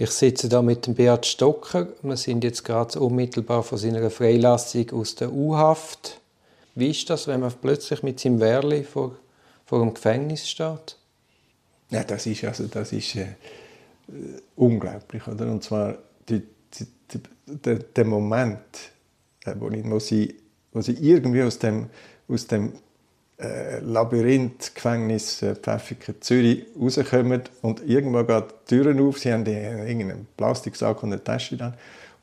Ich sitze da mit dem Beat Stocker. Wir sind jetzt gerade unmittelbar vor seiner Freilassung aus der U-Haft. Wie ist das, wenn man plötzlich mit seinem Wehrli vor, vor dem Gefängnis steht? Ja, das ist, also, das ist äh, unglaublich. Oder? Und zwar die, die, die, der, Moment, äh, wo, ich, wo, sie, wo sie irgendwie aus dem, aus dem äh, Labyrinth, Gefängnis äh, Pfäffiken, Zürich rauskommen und irgendwann geht die Türen auf, sie haben irgendeinen Plastiksack und eine Tasche dann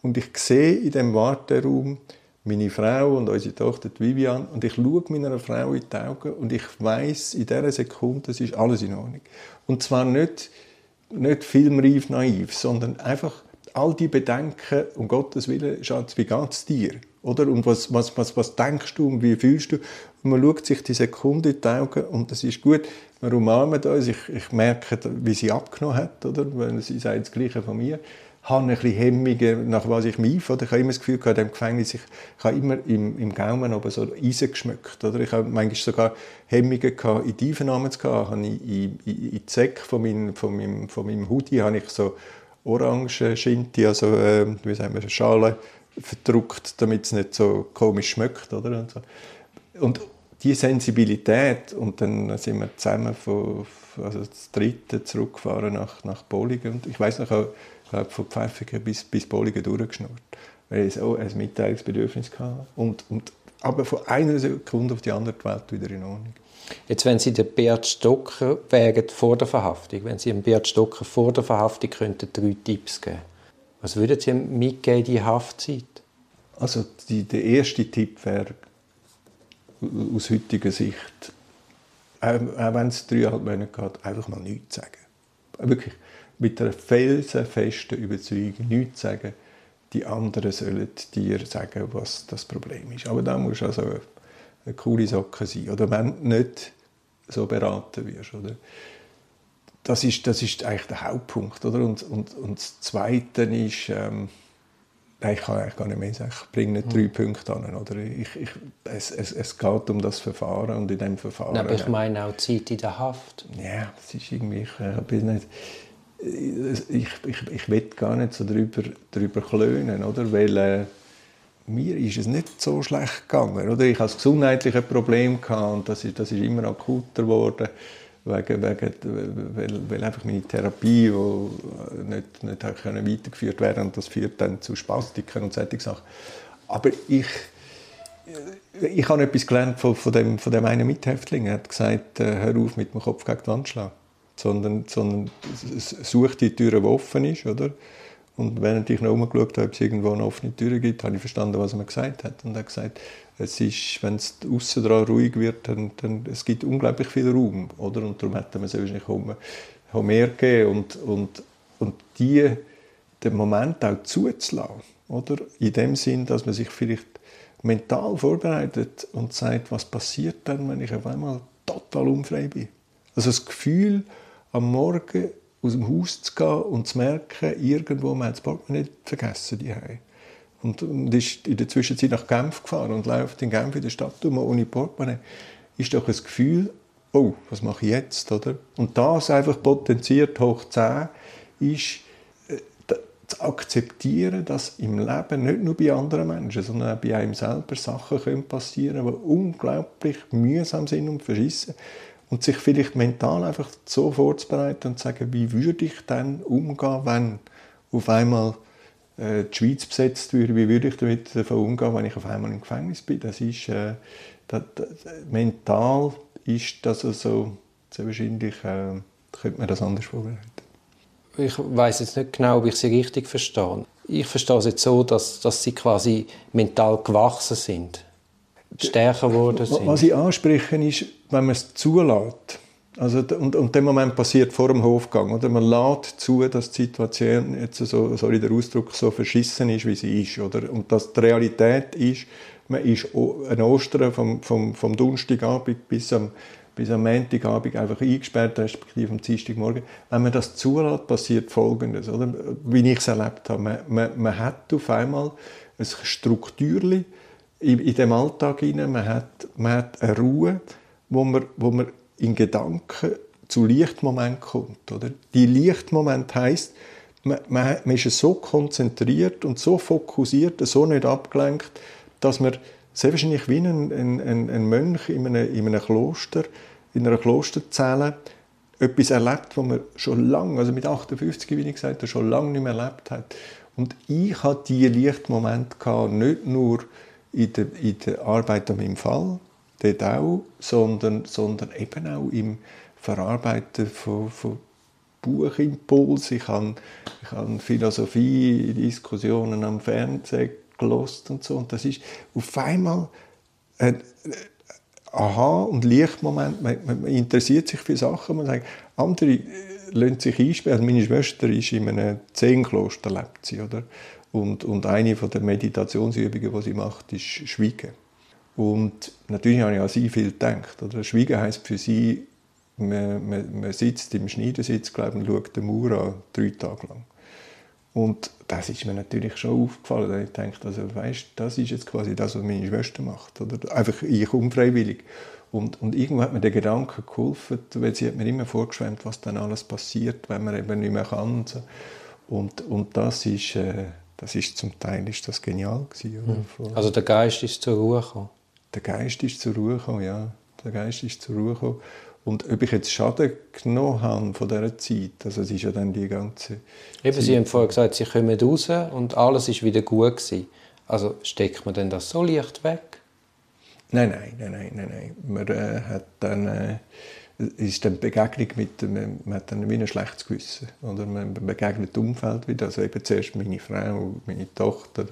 und ich sehe in dem Warteraum meine Frau und unsere Tochter die Vivian und ich schaue meiner Frau in die Augen und ich weiß in dieser Sekunde, es ist alles in Ordnung. Und zwar nicht, nicht filmreif naiv, sondern einfach all die Bedenken, um Gottes Willen, Schatz, wie es dir? Oder? Und was, was, was, was denkst du und wie fühlst du? Und man schaut sich die Sekunde in die Augen und das ist gut. Wir umarmen uns. Ich, ich merke, wie sie abgenommen hat, oder? Weil sie sagt das Gleiche von mir habe ein bisschen Hemmungen, nach was ich mich oder Ich habe immer das Gefühl, in dem Gefängnis, ich, ich habe immer im, im Gaumen aber so Eisen geschmückt. Oder? Ich habe manchmal sogar Hemmungen gehabt, in Tiefennamen zu gehen. Habe ich in, in, in die Säcke von, mein, von, meinem, von meinem Hoodie habe ich so orange Schinti, also äh, wie sagen wir, Schale verdruckt, damit es nicht so komisch schmeckt. Oder? Und, so. und die Sensibilität und dann sind wir zusammen von, also das dritte zurückgefahren nach, nach Bolligen und ich weiß noch auch, glaube von Pfäffiken bis, bis Bolligen durchgeschnurrt, weil ich auch ein Mitteilungsbedürfnis hatte. Und, und, aber von einer Sekunde auf die andere die Welt wieder in Ordnung. Jetzt, wenn Sie den Bert Stocker wären vor der Verhaftung, wenn Sie dem Bert Stocker vor der Verhaftung könnten drei Tipps geben, was würden Sie mitgeben in die Haftzeit? Also die, der erste Tipp wäre aus heutiger Sicht, auch, wenn es dreieinhalb Monate geht, einfach mal nichts sagen. Wirklich mit einer felsenfesten Überzeugung nichts sagen. Die anderen sollen dir sagen, was das Problem ist. Aber da muss also eine, eine coole Socke sein. Oder wenn du nicht so beraten wirst. Oder? Das, ist, das ist eigentlich der Hauptpunkt. Oder? Und, und, und das Zweite ist, ähm, ich kann eigentlich gar nicht mehr sagen, ich bringe nicht drei mhm. Punkte an. Oder? Ich, ich, es, es, es geht um das Verfahren und in dem Verfahren... Aber ich meine auch Zeit in der Haft. Ja, es ist irgendwie... Ich, äh, bin nicht, ich, ich, ich will gar nicht so darüber, darüber klönen, oder? Weil äh, mir ist es nicht so schlecht gegangen. Oder? Ich hatte ein gesundheitliches Problem und das ist, das ist immer akuter geworden, wegen, wegen, weil, weil einfach meine Therapie nicht, nicht weitergeführt werden und das führt dann zu Spastiken und solche Sachen. Aber ich, ich habe etwas gelernt von, von, dem, von dem einen Mithäftling. Er hat gesagt, äh, hör auf mit dem Kopf gegen die Wand schlagen sondern, sondern such die Tür, die offen ist, oder? Und während ich noch umgeschaut habe, ob es irgendwo eine offene Tür gibt, habe ich verstanden, was er mir gesagt hat. Und er hat gesagt, es ist, wenn es außen dran ruhig wird, dann, dann es gibt unglaublich viel Raum, oder? Und darum hätte man es wahrscheinlich mehr gegeben und, und, und die, den Moment auch zuzulassen, oder? In dem Sinn, dass man sich vielleicht mental vorbereitet und sagt, was passiert dann, wenn ich auf einmal total unfrei bin. Also das Gefühl, am Morgen aus dem Haus zu gehen und zu merken, irgendwo hat das Portemonnaie vergessen die und, und ist in der Zwischenzeit nach Genf gefahren und läuft in Genf in der Stadt um ohne Portemonnaie, ist doch ein Gefühl, oh, was mache ich jetzt, oder? Und das einfach potenziert hoch 10 ist äh, zu akzeptieren, dass im Leben nicht nur bei anderen Menschen, sondern auch bei einem selber Sachen passieren können, die unglaublich mühsam sind und verschissen und sich vielleicht mental einfach so vorzubereiten und zu sagen, wie würde ich dann umgehen, wenn auf einmal äh, die Schweiz besetzt würde, wie würde ich damit davon umgehen, wenn ich auf einmal im Gefängnis bin. Das ist, äh, das, das, mental ist das also sehr wahrscheinlich, äh, könnte man das anders vorbereiten. Ich weiß jetzt nicht genau, ob ich Sie richtig verstehe. Ich verstehe es jetzt so, dass, dass Sie quasi mental gewachsen sind stärker geworden sind. Was ich anspreche, ist, wenn man es zulässt. Also, und, und der Moment passiert vor dem Hofgang. Oder? Man lässt zu, dass die Situation, jetzt so, sorry der Ausdruck, so verschissen ist, wie sie ist. Oder? Und dass die Realität ist, man ist an Ostern vom, vom, vom Donnerstagabend bis am, bis am Montagabend einfach eingesperrt, respektive am Dienstagmorgen. Wenn man das zulässt, passiert Folgendes, oder? wie ich es erlebt habe. Man, man, man hat auf einmal ein Strukturchen, in, in dem Alltag hinein. Man hat, man hat eine Ruhe, wo man, wo man in Gedanken zu Lichtmoment kommt. Oder? Die Lichtmoment man, man, man ist so konzentriert und so fokussiert, so nicht abgelenkt, dass man sehr wahrscheinlich wie ein, ein, ein Mönch in einem, in einem Kloster, in einer Klosterzelle, etwas erlebt, was man schon lange, also mit 58, wie ich gesagt habe, schon lange nicht mehr erlebt hat. Und ich hatte diese Lichtmomente nicht nur in der, in der Arbeit an meinem Fall, dort auch, sondern, sondern eben auch im Verarbeiten von, von Buchimpuls. Ich habe, ich habe Philosophie-Diskussionen am Fernsehen gelost und so. Und das ist auf einmal ein Aha- und Lichtmoment. Man, man, interessiert sich für Sachen. Man sagt, andere äh, lassen sich einsperren. Meine Schwester ist in einem Zehnkloster, lebt sie, oder? Und, und eine der Meditationsübungen, die sie macht, ist Schweigen. Und natürlich habe ich an sie viel gedacht. Oder? Schweigen heisst für sie, man, man, man sitzt im Schneidersitz glaube und schaut den Mauer an, drei Tage lang. Und das ist mir natürlich schon aufgefallen. Ich dachte, also, weißt, das ist jetzt quasi das, was meine Schwester macht. Oder einfach ich unfreiwillig. Und, und irgendwo hat mir der Gedanke geholfen, weil sie hat mir immer vorgeschwemmt, was dann alles passiert, wenn man eben nicht mehr kann. Und, und das ist, äh, das ist zum Teil ist das genial gewesen. Oder? Hm. Also der Geist ist zur Ruhe gekommen? Der Geist ist zur Ruhe gekommen, ja. Der Geist ist zur Ruhe gekommen. Und ob ich jetzt Schaden genommen habe von dieser Zeit, also es ist ja dann die ganze Eben, Zeit. Sie haben vorher gesagt, Sie kommen raus und alles ist wieder gut gewesen. Also steckt man denn das so leicht weg? Nein, nein, nein, nein, nein, nein. Man äh, hat dann... Äh, ist dann Begegnung mit man, man hat dann wie ein schlechtes Gewissen oder man begegnet dem Umfeld wieder also eben zuerst meine Frau meine Tochter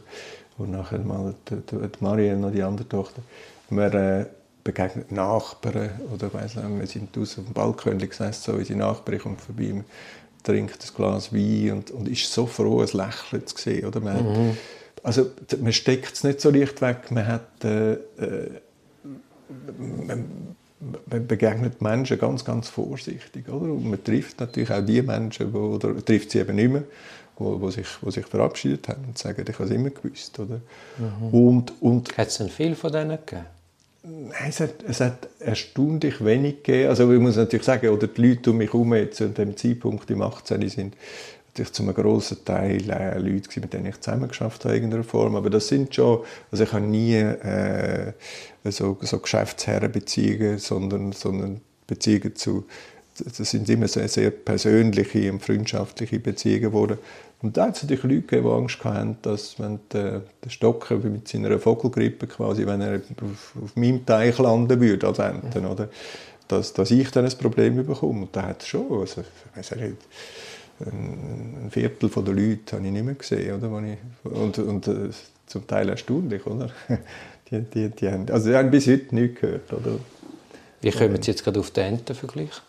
und nachher mal die, die, die und die andere Tochter man äh, begegnet Nachbarn oder weiss nicht, wir sind draußen auf dem Balkon gesessen, so unsere Nachbarin kommt vorbei, trinkt ein Glas Wein und, und ist so froh, ein Lächeln zu sehen. Oder? Man, mhm. Also man steckt es nicht so leicht weg, man hat... Äh, äh, man, man begegnet Menschen ganz, ganz vorsichtig. Oder? Und man trifft natürlich auch die Menschen, wo, oder trifft sie eben nicht mehr, wo, wo, sich, wo sich verabschiedet haben und sagen, ich habe es immer gewusst. Oder? Mhm. Und, und, hat es denn viel von denen gegeben? Nein, es hat, es hat erstaunlich wenig gegeben. Also ich muss natürlich sagen, oder die Leute um mich herum jetzt an dem Zeitpunkt im 18. sind natürlich zu einem grossen Teil äh, Leute gewesen, mit denen ich zusammengeschafft habe in irgendeiner Form. Aber das sind schon, also ich habe nie äh, so, so Geschäftsherrenbeziehungen, sondern, sondern Beziehungen zu, das sind immer sehr, sehr persönliche und freundschaftliche Beziehungen geworden. Und da hat es natürlich Leute gegeben, die Angst hatten, dass wenn der, der Stocker mit seiner Vogelgrippe quasi, wenn er auf, auf meinem Teich landen würde als Ente, ja. oder, dass, dass ich dann ein Problem bekomme. Und da hat es schon, also, ich weiß nicht, ein Viertel der Leute habe ich nicht mehr gesehen. Oder? Und und äh, zum Teil erstaunlich. Oder? Die, die, die haben, also die haben bis heute nichts gehört. Oder? Wie kommen Sie jetzt gerade auf den Entenvergleich?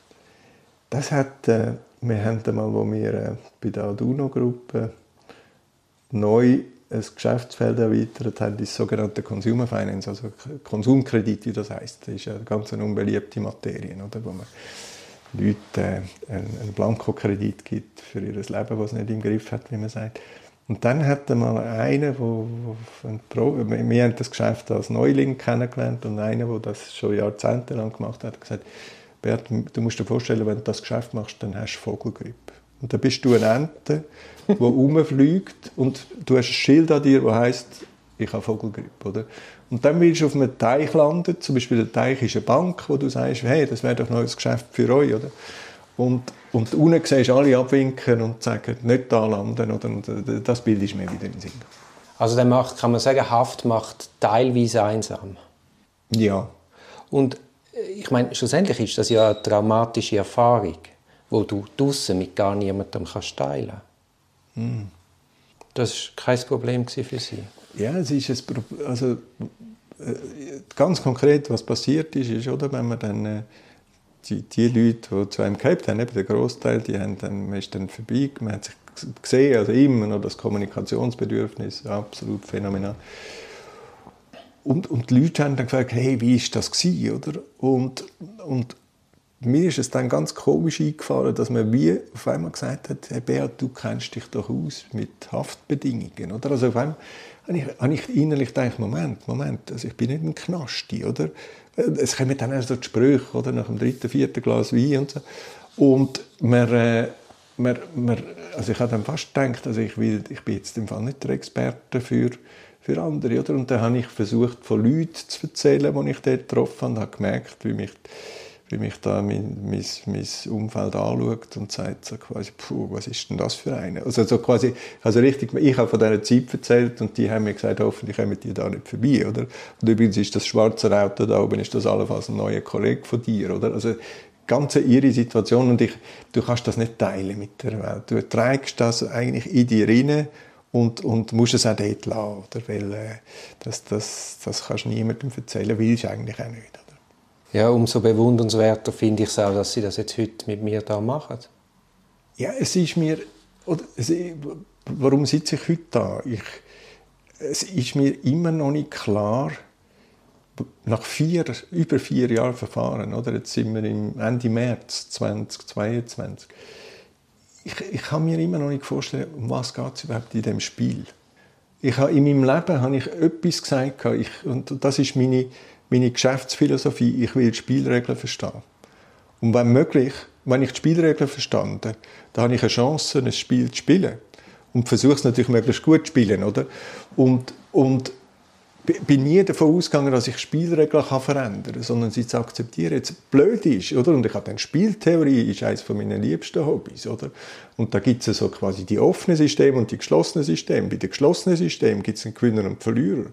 Das hat... Äh, wir haben einmal, wo wir äh, bei der Aduno-Gruppe neu ein Geschäftsfeld erweitert haben, das sogenannte Consumer Finance, also Konsumkredit, wie das heißt. Das ist eine ganz unbeliebte Materie, oder? wo man Leuten äh, einen Blankokredit gibt für ihr Leben, das es nicht im Griff hat, wie man sagt. Und dann hat mal einer, wo, wo wir haben das Geschäft als Neuling kennengelernt und einer, der das schon jahrzehntelang gemacht hat, gesagt, Bert, du musst dir vorstellen, wenn du das Geschäft machst, dann hast du Vogelgrippe. Und dann bist du eine Ente, die rumfliegt und du hast ein Schild an dir, das heisst, ich habe Vogelgrippe. Oder? Und dann willst du auf einem Teich landen, zum Beispiel der Teich ist eine Bank, wo du sagst, hey, das wäre doch ein Geschäft für euch. Oder? Und, und unten siehst du alle abwinken und sagen, nicht da landen. Oder? Und äh, das Bild ist mir wieder in den Sinn. Also dann macht, kann man sagen, Haft macht teilweise einsam? Ja. Und ich meine, schlussendlich ist das ja eine traumatische Erfahrung, wo du draußen mit gar niemandem kannst teilen hm. Das war kein Problem für Sie? Ja, es ist ein. Also, äh, ganz konkret, was passiert ist, ist, oder, wenn man dann äh, die, die Leute, die zu einem gehabt haben, eben der Großteil, die haben dann, man ist dann vorbei, man hat sich gesehen, also immer noch das Kommunikationsbedürfnis, absolut phänomenal. Und, und die Leute haben dann gefragt, hey, wie war das gewesen, oder? Und, und mir ist es dann ganz komisch eingefallen, dass man wie auf einmal gesagt hat, hey Beat, du kennst dich doch aus mit Haftbedingungen, oder? Also auf einmal habe ich, habe ich innerlich gedacht, Moment, Moment, also ich bin nicht ein Knasti, oder? Es kommen dann erst so die Sprüche, oder? Nach dem dritten, vierten Glas Wein und so. Und man, äh, man, man, also ich habe dann fast gedacht, also ich, will, ich bin jetzt im Fall nicht der Experte für, für andere. Oder? Und dann habe ich versucht, von Leuten zu erzählen, die ich dort getroffen habe, und habe gemerkt, wie mich, wie mich da mein, mein, mein Umfeld anschaut und sagt so quasi, puh, was ist denn das für eine? Also so quasi, also richtig, ich habe von dieser Zeit erzählt und die haben mir gesagt, hoffentlich kommen die da nicht vorbei, oder? Und übrigens ist das schwarze Auto da oben, ist das allenfalls ein neuer Kollege von dir, oder? Also ganz ihre Situation und ich, du kannst das nicht teilen mit der Welt. Du trägst das eigentlich in dir rein und, und musst es auch dort lassen, oder? weil äh, das, das, das kannst du niemandem erzählen, willst du eigentlich auch nicht. Ja, umso bewundernswerter finde ich es auch, dass sie das jetzt heute mit mir da machen. Ja, es ist mir, oder, es, warum sitze ich heute da? Ich, es ist mir immer noch nicht klar, nach vier, über vier Jahren Verfahren, oder? jetzt sind wir im Ende März 2022, ich, ich kann mir immer noch nicht vorstellen, um was es überhaupt in diesem Spiel. Ich habe, in meinem Leben habe ich etwas gesagt, ich, und das ist meine, meine Geschäftsphilosophie, ich will die Spielregeln verstehen. Und wenn möglich, wenn ich die Spielregeln verstanden dann habe ich eine Chance, ein Spiel zu spielen. Und versuche es natürlich möglichst gut zu spielen. Oder? Und, und bin nie davon ausgegangen, dass ich Spielregeln kann verändern kann, sondern sie zu akzeptieren, jetzt blöd ist, oder? Und ich habe dann Spieltheorie, ist eines von meinen liebsten Hobbys, oder? Und da gibt es so quasi die offenen Systeme und die geschlossenen Systeme. Bei den geschlossenen Systemen gibt es einen Gewinner und einen Verlierer.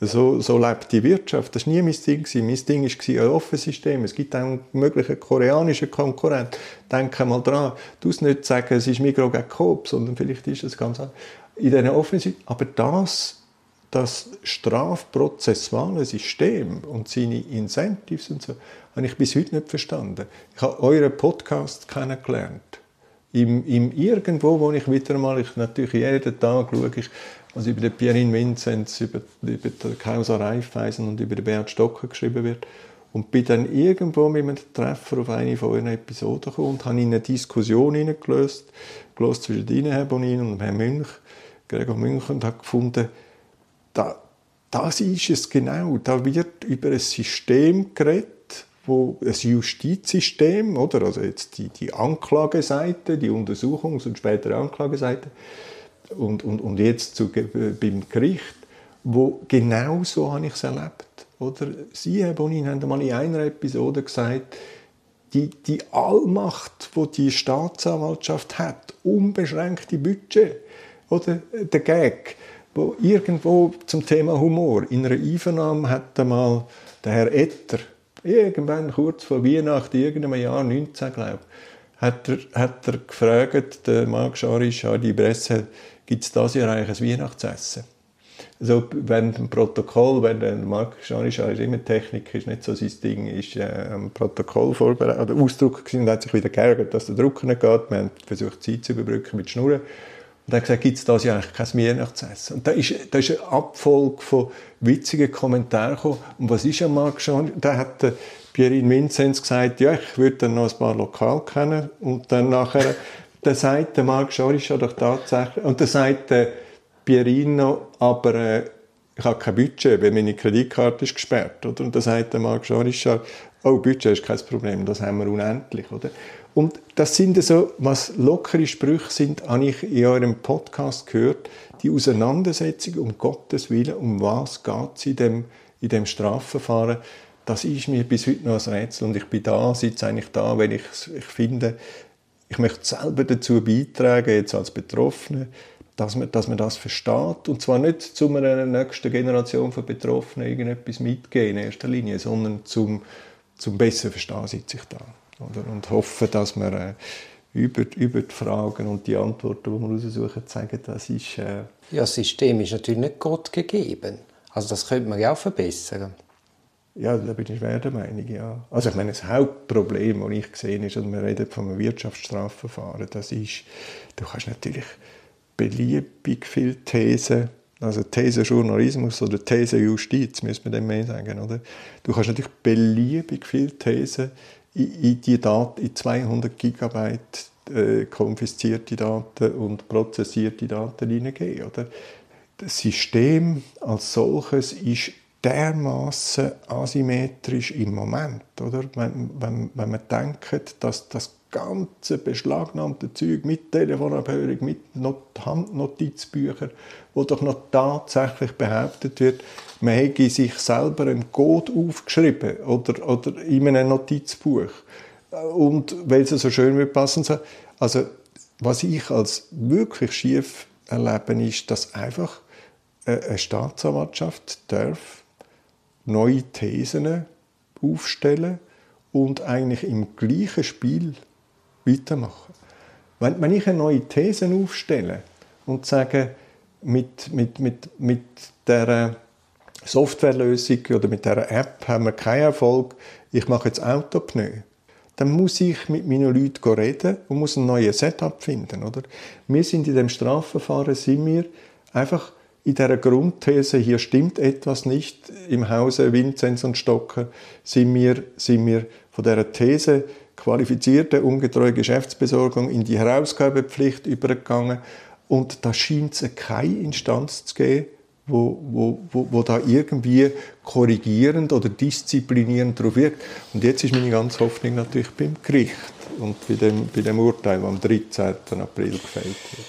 So, so lebt die Wirtschaft. Das war nie mein Ding. Mein Ding war ein offenes System. Es gibt auch einen möglichen koreanischen Konkurrent. Denke mal dran. Du musst nicht sagen, es ist Migros gegen Coop, sondern vielleicht ist es ganz anders. In diesen offenen Systemen. Aber das das strafprozessuale System und seine Incentives und so, habe ich bis heute nicht verstanden. Ich habe euren Podcast kennengelernt. Im, im irgendwo, wo ich wieder mal, ich natürlich jeden Tag schaue ich, was über den Pierin Vinzenz, über, über den Kausa Reifeisen und über den Bert Stocker geschrieben wird. Und bin dann irgendwo mit einem Treffer auf eine von euren Episoden gekommen und habe in eine Diskussion hineingelöst, zwischen Ihnen, Herr Bonin, und Herrn Münch, Gregor Münch, und habe gefunden, da, das ist es genau. Da wird über ein System geredet, wo ein Justizsystem, oder also jetzt die, die Anklageseite, die Untersuchungs- und spätere Anklageseite und, und, und jetzt zu, beim Gericht, wo genau so habe ich es erlebt. Oder Sie, Herr Bonin, haben einmal in einer Episode gesagt, die, die Allmacht, wo die, die Staatsanwaltschaft hat, unbeschränkte Budget, oder der Gag, wo irgendwo zum Thema Humor in einer Einvernahme hat einmal der Herr Etter irgendwann kurz vor Weihnachten, irgendeinem Jahr 19, glaube hat er, hat er gefragt, der Marc Scharisch an die Presse, gibt es das Jahr eigentlich ein Weihnachtsessen? Also, wenn ein Protokoll, wenn der Marc Scharisch ist immer Technik, ist nicht so sein Ding, ist äh, ein Protokoll vorbereitet, oder Ausdruck gewesen und hat sich wieder geärgert, dass der Drucker nicht geht. Wir haben versucht, Zeit zu überbrücken mit Schnurren. Und er hat gesagt, gibt es das ja eigentlich kein Weihnachtsessen? Und da ist, da ist eine Abfolge von witzigen Kommentaren gekommen. Und was ist am Markt schon? Da hat der Pierin Vinzenz gesagt, ja, ich würde dann noch ein paar Lokal kennen. Und dann nachher, dann sagt der Marc Schorischer doch tatsächlich, und dann sagt der Pierino, aber äh, ich habe kein Budget, weil meine Kreditkarte ist gesperrt. Oder? Und dann sagt der Marc Schorischer, oh, Budget ist kein Problem, das haben wir unendlich. Oder? Und das sind so, was lockere Sprüche sind, habe ich in eurem Podcast gehört. Die Auseinandersetzung um Gottes Willen, um was geht es in dem, in dem Strafverfahren, das ist mir bis heute noch ein Rätsel. Und ich bin da, sitze eigentlich da, wenn ich, ich finde, ich möchte selber dazu beitragen, jetzt als Betroffene, dass man, dass man das versteht. Und zwar nicht zu einer nächsten Generation von Betroffenen irgendetwas mitgeben in erster Linie, sondern zum, zum besser Verstehen sitze ich da. Oder? Und hoffen, dass wir äh, über, über die Fragen und die Antworten, die wir raussuchen, zeigen, das ist... Äh ja, das System ist natürlich nicht Gott gegeben. Also das könnte man ja auch verbessern. Ja, da bin ich schwer der Meinung, ja. Also ich meine, das Hauptproblem, das ich gesehen ist, und wir reden von einem Wirtschaftsstrafverfahren, das ist, du kannst natürlich beliebig viele Thesen also Thesenjournalismus oder Thesenjustiz, müsste man dem mehr sagen. Oder? Du kannst natürlich beliebig viele Thesen in, die Daten, in 200 Gigabyte äh, konfiszierte Daten und prozessierte Daten hineingeben. Oder? Das System als solches ist dermaßen asymmetrisch im Moment. Oder? Wenn, wenn, wenn man denkt, dass das ganze beschlagnahmte Zeug mit Telefonabhörung, mit Not Handnotizbüchern, wo doch noch tatsächlich behauptet wird, man hätte sich selber einen Code aufgeschrieben oder, oder in einem Notizbuch. Und weil es so schön wird passen soll. Also, was ich als wirklich schief erlebe, ist, dass einfach eine Staatsanwaltschaft darf neue Thesen aufstellen und eigentlich im gleichen Spiel weitermachen. Wenn, wenn ich eine neue These aufstelle und sage, mit, mit, mit, mit der Softwarelösung oder mit der App haben wir keinen Erfolg, ich mache jetzt Autopneu, dann muss ich mit meinen Leuten reden und muss ein neues Setup finden. Oder? Wir sind in dem Strafverfahren, sind wir einfach in der Grundthese, hier stimmt etwas nicht im Hause Vinzenz und Stocker, sind wir, sind wir von der These qualifizierte ungetreue Geschäftsbesorgung in die Herausgabepflicht übergegangen und da scheint es keine Instanz zu geben, wo, wo, wo, wo da irgendwie korrigierend oder disziplinierend drauf wirkt. Und jetzt ist meine ganze Hoffnung natürlich beim Gericht und bei dem, bei dem Urteil, das am 13. April gefällt wird.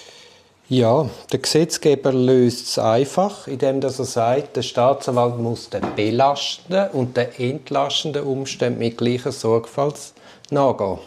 Ja, der Gesetzgeber löst es einfach, indem er sagt, der Staatsanwalt muss den belastenden und den entlastenden Umständen mit gleicher Sorgfalt nachgehen.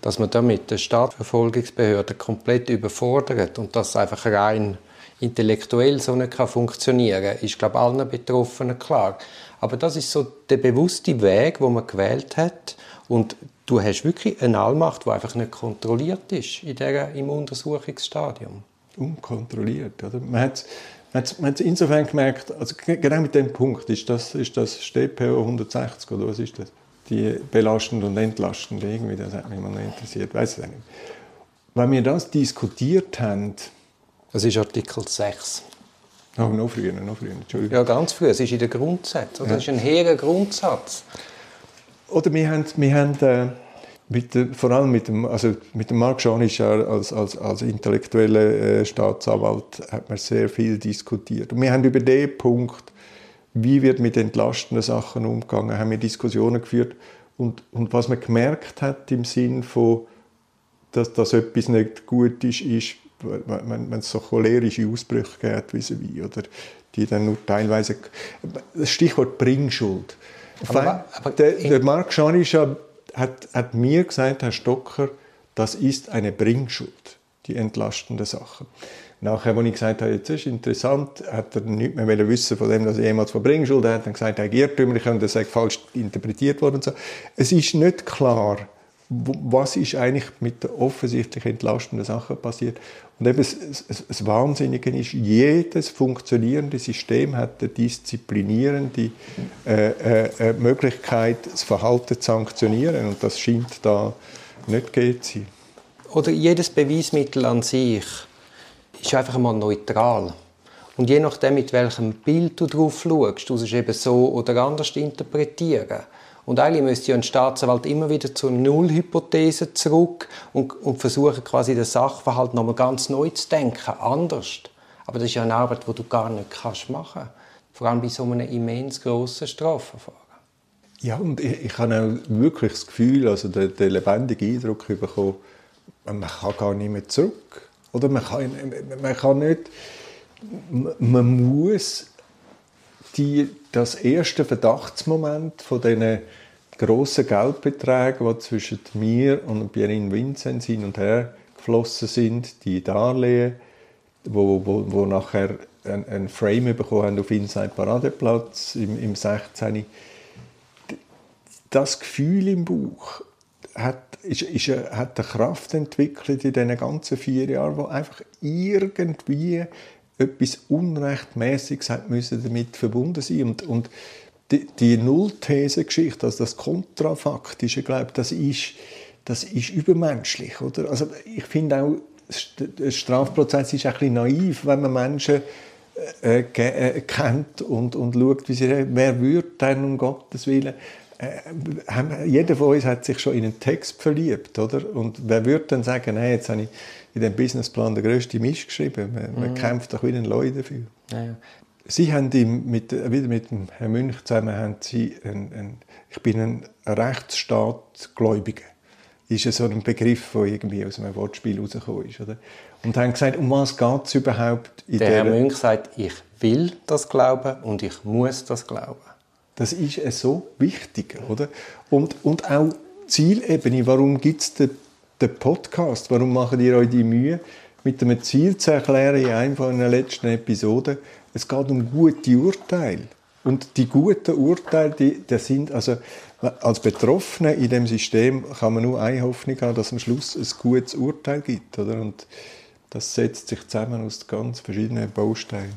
Dass man damit die Staatsverfolgungsbehörde komplett überfordert und das einfach rein intellektuell so nicht funktionieren kann, ist, glaube ich, allen Betroffenen klar. Aber das ist so der bewusste Weg, wo man gewählt hat. Und du hast wirklich eine Allmacht, die einfach nicht kontrolliert ist in der, im Untersuchungsstadium unkontrolliert. Oder? Man hat man hat insofern gemerkt, also genau mit dem Punkt, ist das, ist das StPO 160 oder was ist das? Die belastend und entlastend, irgendwie, das hat mich mal interessiert, weiß ich nicht. Wenn wir das diskutiert haben... Das ist Artikel 6. Oh, noch früher, noch früher, Entschuldigung. Ja, ganz früh, es ist in den Grundsätzen, das ist ein hehrer Grundsatz. Oder wir haben, wir haben äh, mit der, vor allem mit dem, also mit dem Marc Schanisch als, als, als intellektueller äh, Staatsanwalt hat man sehr viel diskutiert. Und wir haben über den Punkt, wie wird mit entlastenden Sachen umgegangen, haben wir Diskussionen geführt. Und, und was man gemerkt hat im Sinn von, dass, dass etwas nicht gut ist, ist, wenn, wenn es so cholerische Ausbrüche gibt, wie sie wie, oder die dann nur teilweise, das Stichwort Bringschuld. Aber, aber der, der Marc Schanisch hat, hat mir gesagt, Herr Stocker, das ist eine Bringschuld, die entlastende Sache. Nachher, als ich gesagt habe, jetzt ist interessant, hat er nicht mehr wissen von dem, dass er jemals von Bringschuld hat, dann gesagt, er sei irrtümlich und das sei falsch interpretiert worden. so. Es ist nicht klar, was ist eigentlich mit der offensichtlich entlastenden Sache passiert. Und eben das, das, das Wahnsinnige ist, jedes funktionierende System hat eine disziplinierende äh, äh, äh, Möglichkeit, das Verhalten zu sanktionieren. Und das scheint da nicht gegeben zu sein. Oder jedes Beweismittel an sich ist einfach mal neutral. Und je nachdem, mit welchem Bild du drauf schaust, du es eben so oder anders interpretieren. Und eigentlich müsste ja ein Staatsanwalt immer wieder zur Nullhypothese zurück und, und versuchen, quasi den Sachverhalt nochmal ganz neu zu denken, anders. Aber das ist ja eine Arbeit, die du gar nicht kannst machen kannst. Vor allem bei so einem immens grossen Strafverfahren. Ja, und ich, ich habe auch wirklich das Gefühl, also den, den lebendigen Eindruck bekommen, man kann gar nicht mehr zurück. Oder man kann, man kann nicht, man muss die, das erste Verdachtsmoment von diesen grossen Geldbeträgen, die zwischen mir und Pierin Vincent hin und her geflossen sind, die Darlehen, wo, wo, wo nachher ein, ein Frame bekommen haben auf Inside Paradeplatz im, im 16. Das Gefühl im Bauch hat, ist, ist, hat eine Kraft entwickelt in diesen ganzen vier Jahren, wo einfach irgendwie etwas Unrechtmäßiges hat müssen damit verbunden sein und, und die, die Nullthese-Geschichte, also das Kontrafaktische, glaube das ist, das ist übermenschlich, oder? Also ich finde auch, der Strafprozess ist ein bisschen naiv, wenn man Menschen äh, äh, kennt und, und schaut, wie sie wer würde denn um Gottes Willen äh, jeder von uns hat sich schon in einen Text verliebt, oder? Und wer würde dann sagen, hey, jetzt habe ich in dem Businessplan der größte Mist geschrieben. Man, man mhm. kämpft doch ein Leute dafür. Ja, ja. Sie haben mit, wieder mit dem Herrn Münch zusammen, haben Sie ein, ein, ich bin ein Rechtsstaatgläubiger. ist ja so ein Begriff, der irgendwie aus einem Wortspiel rausgekommen ist. Oder? Und haben gesagt, um was geht es überhaupt in Der Herr Münch sagt, ich will das glauben und ich muss das glauben. Das ist so wichtig, oder? Und, und auch Zielebene, warum gibt es den, den Podcast? Warum macht ihr euch die Mühe, mit einem Ziel zu erklären in einer von den letzten Episoden? Es geht um gute Urteile. Und die guten Urteile, die, die sind, also als Betroffener in dem System kann man nur eine Hoffnung haben, dass es am Schluss ein gutes Urteil gibt, oder? Und das setzt sich zusammen aus ganz verschiedenen Bausteinen.